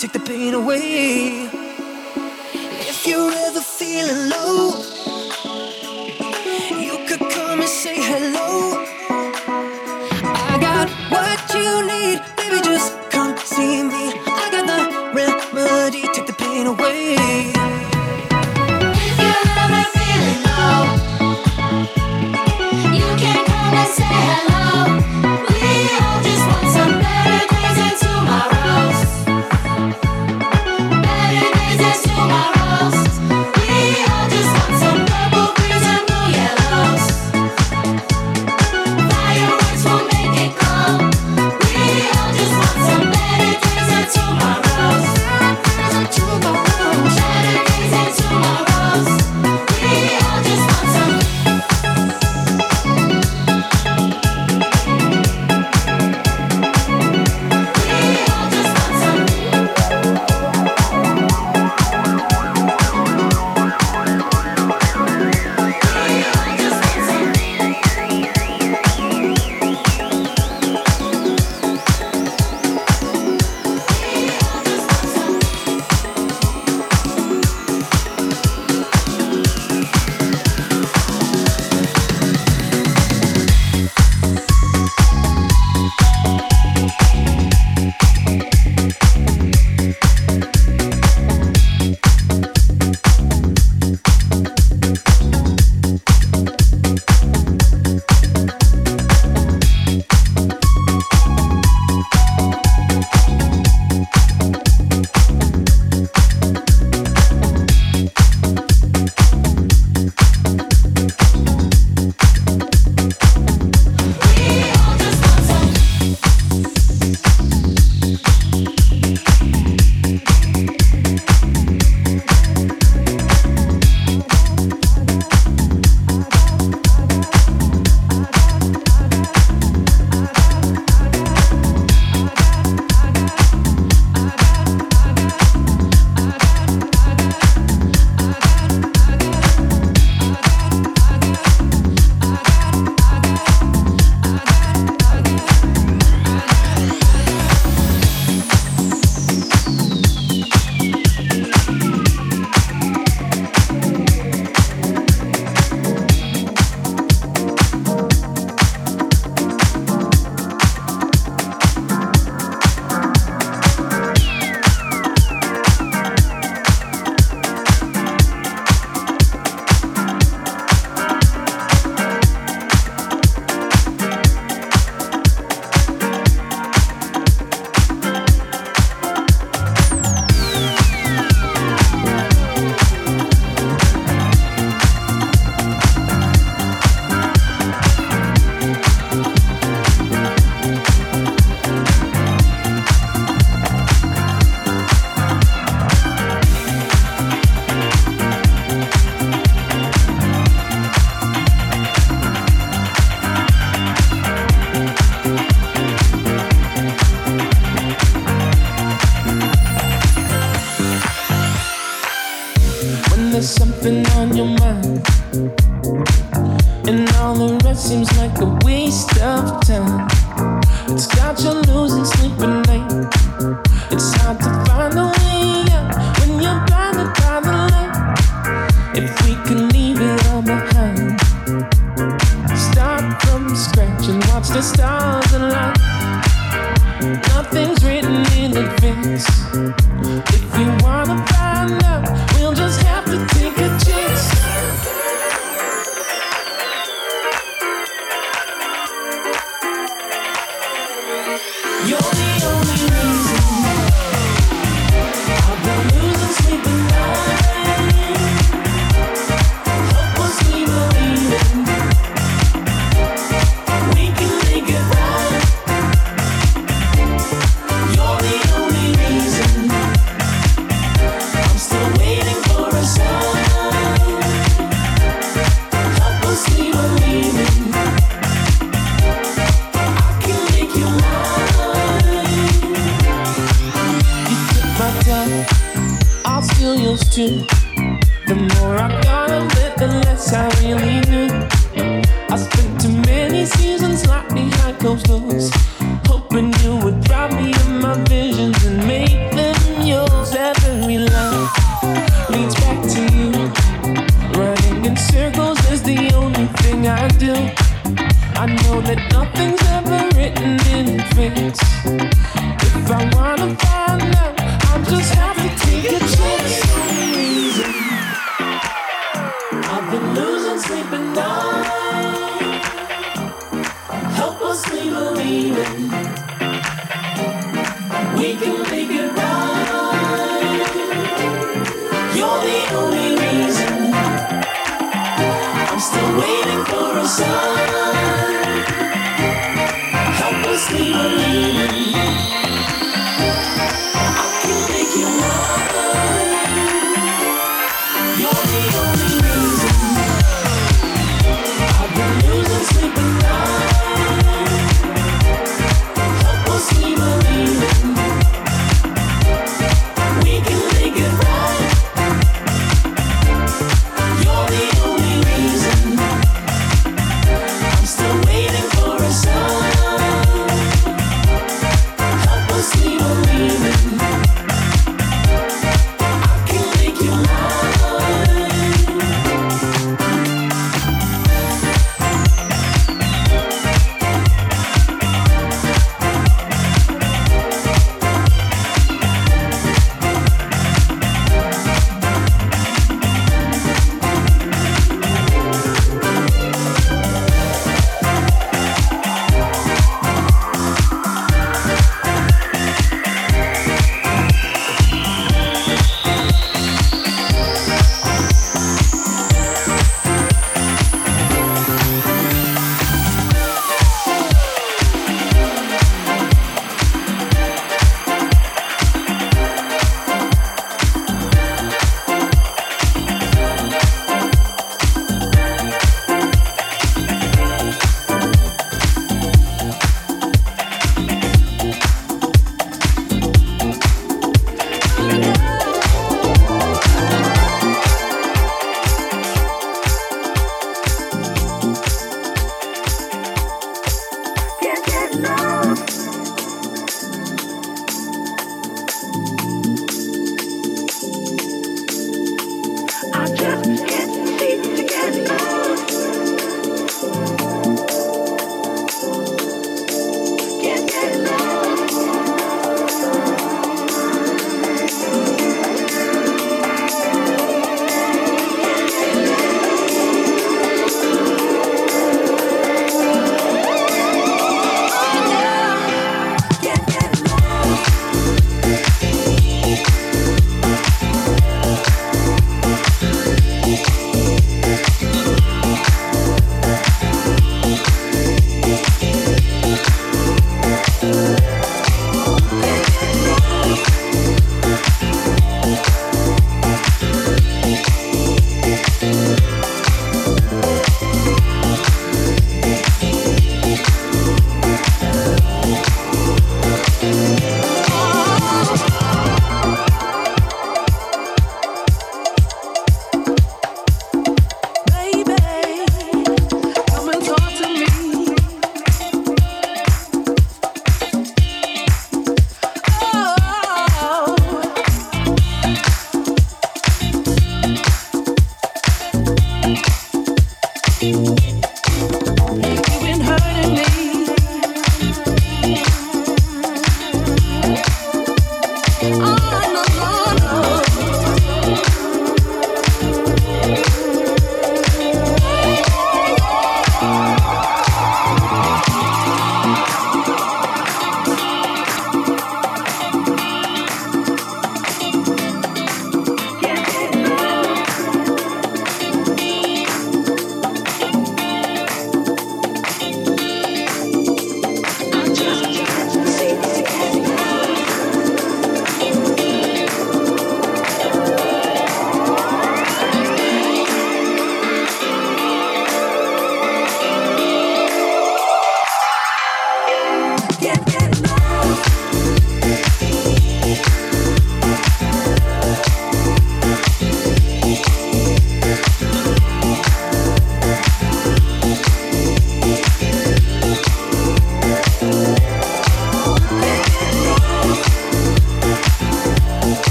take the pain away. If you're ever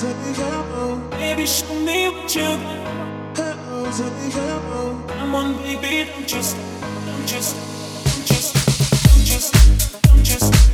Baby, show me what you got. Come on, baby, don't just, don't just, don't just, don't just, don't just.